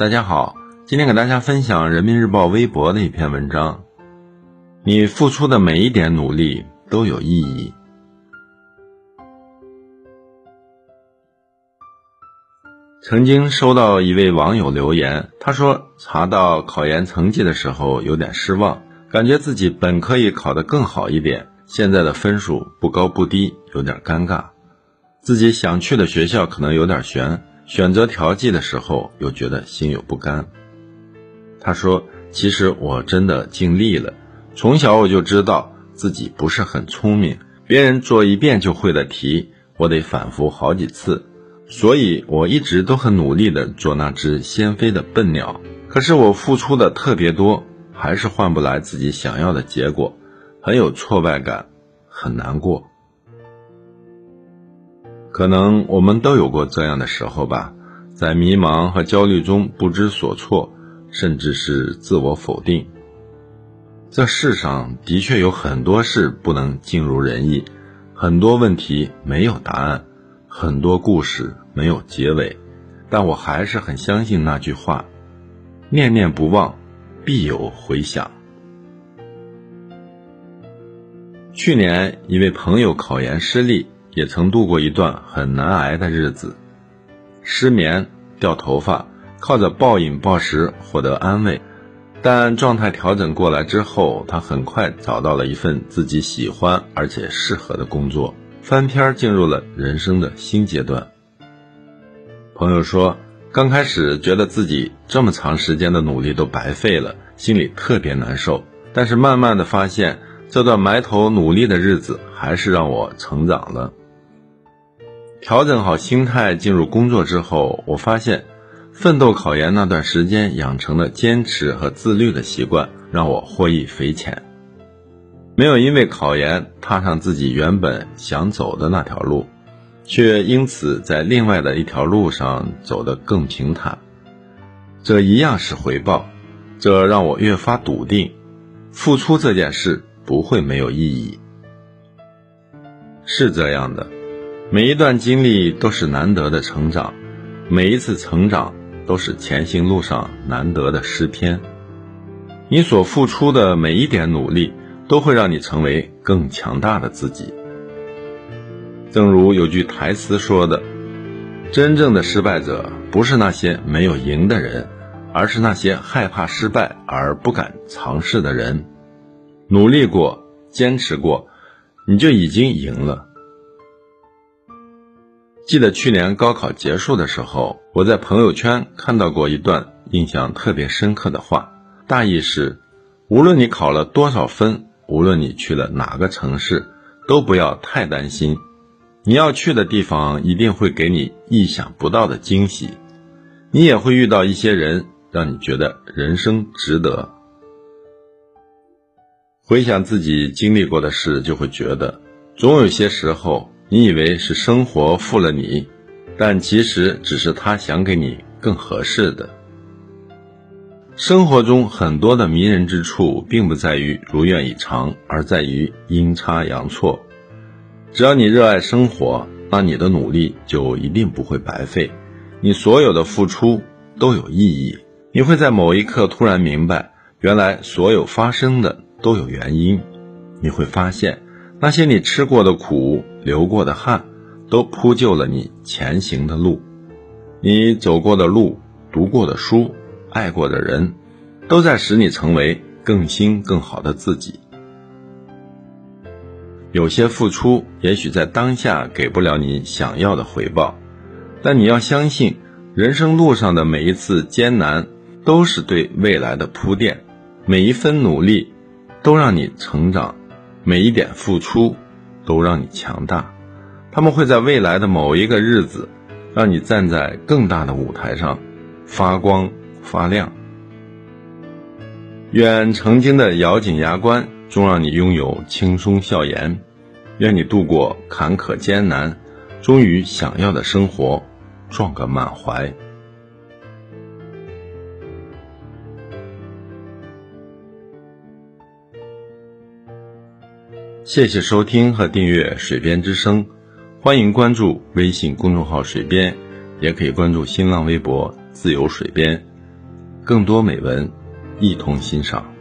大家好，今天给大家分享人民日报微博的一篇文章。你付出的每一点努力都有意义。曾经收到一位网友留言，他说查到考研成绩的时候有点失望，感觉自己本可以考得更好一点，现在的分数不高不低，有点尴尬。自己想去的学校可能有点悬。选择调剂的时候，又觉得心有不甘。他说：“其实我真的尽力了，从小我就知道自己不是很聪明，别人做一遍就会的题，我得反复好几次，所以我一直都很努力的做那只先飞的笨鸟。可是我付出的特别多，还是换不来自己想要的结果，很有挫败感，很难过。”可能我们都有过这样的时候吧，在迷茫和焦虑中不知所措，甚至是自我否定。这世上的确有很多事不能尽如人意，很多问题没有答案，很多故事没有结尾，但我还是很相信那句话：念念不忘，必有回响。去年一位朋友考研失利。也曾度过一段很难挨的日子，失眠、掉头发，靠着暴饮暴食获得安慰。但状态调整过来之后，他很快找到了一份自己喜欢而且适合的工作，翻篇进入了人生的新阶段。朋友说，刚开始觉得自己这么长时间的努力都白费了，心里特别难受。但是慢慢的发现，这段埋头努力的日子还是让我成长了。调整好心态，进入工作之后，我发现，奋斗考研那段时间养成了坚持和自律的习惯，让我获益匪浅。没有因为考研踏上自己原本想走的那条路，却因此在另外的一条路上走得更平坦。这一样是回报，这让我越发笃定，付出这件事不会没有意义。是这样的。每一段经历都是难得的成长，每一次成长都是前行路上难得的诗篇。你所付出的每一点努力，都会让你成为更强大的自己。正如有句台词说的：“真正的失败者不是那些没有赢的人，而是那些害怕失败而不敢尝试的人。努力过，坚持过，你就已经赢了。”记得去年高考结束的时候，我在朋友圈看到过一段印象特别深刻的话，大意是：无论你考了多少分，无论你去了哪个城市，都不要太担心，你要去的地方一定会给你意想不到的惊喜，你也会遇到一些人，让你觉得人生值得。回想自己经历过的事，就会觉得，总有些时候。你以为是生活负了你，但其实只是他想给你更合适的。生活中很多的迷人之处，并不在于如愿以偿，而在于阴差阳错。只要你热爱生活，那你的努力就一定不会白费，你所有的付出都有意义。你会在某一刻突然明白，原来所有发生的都有原因。你会发现。那些你吃过的苦、流过的汗，都铺就了你前行的路；你走过的路、读过的书、爱过的人，都在使你成为更新更好的自己。有些付出也许在当下给不了你想要的回报，但你要相信，人生路上的每一次艰难，都是对未来的铺垫；每一分努力，都让你成长。每一点付出，都让你强大。他们会在未来的某一个日子，让你站在更大的舞台上，发光发亮。愿曾经的咬紧牙关，终让你拥有轻松笑颜；愿你度过坎坷艰难，终于想要的生活，撞个满怀。谢谢收听和订阅《水边之声》，欢迎关注微信公众号“水边”，也可以关注新浪微博“自由水边”。更多美文，一同欣赏。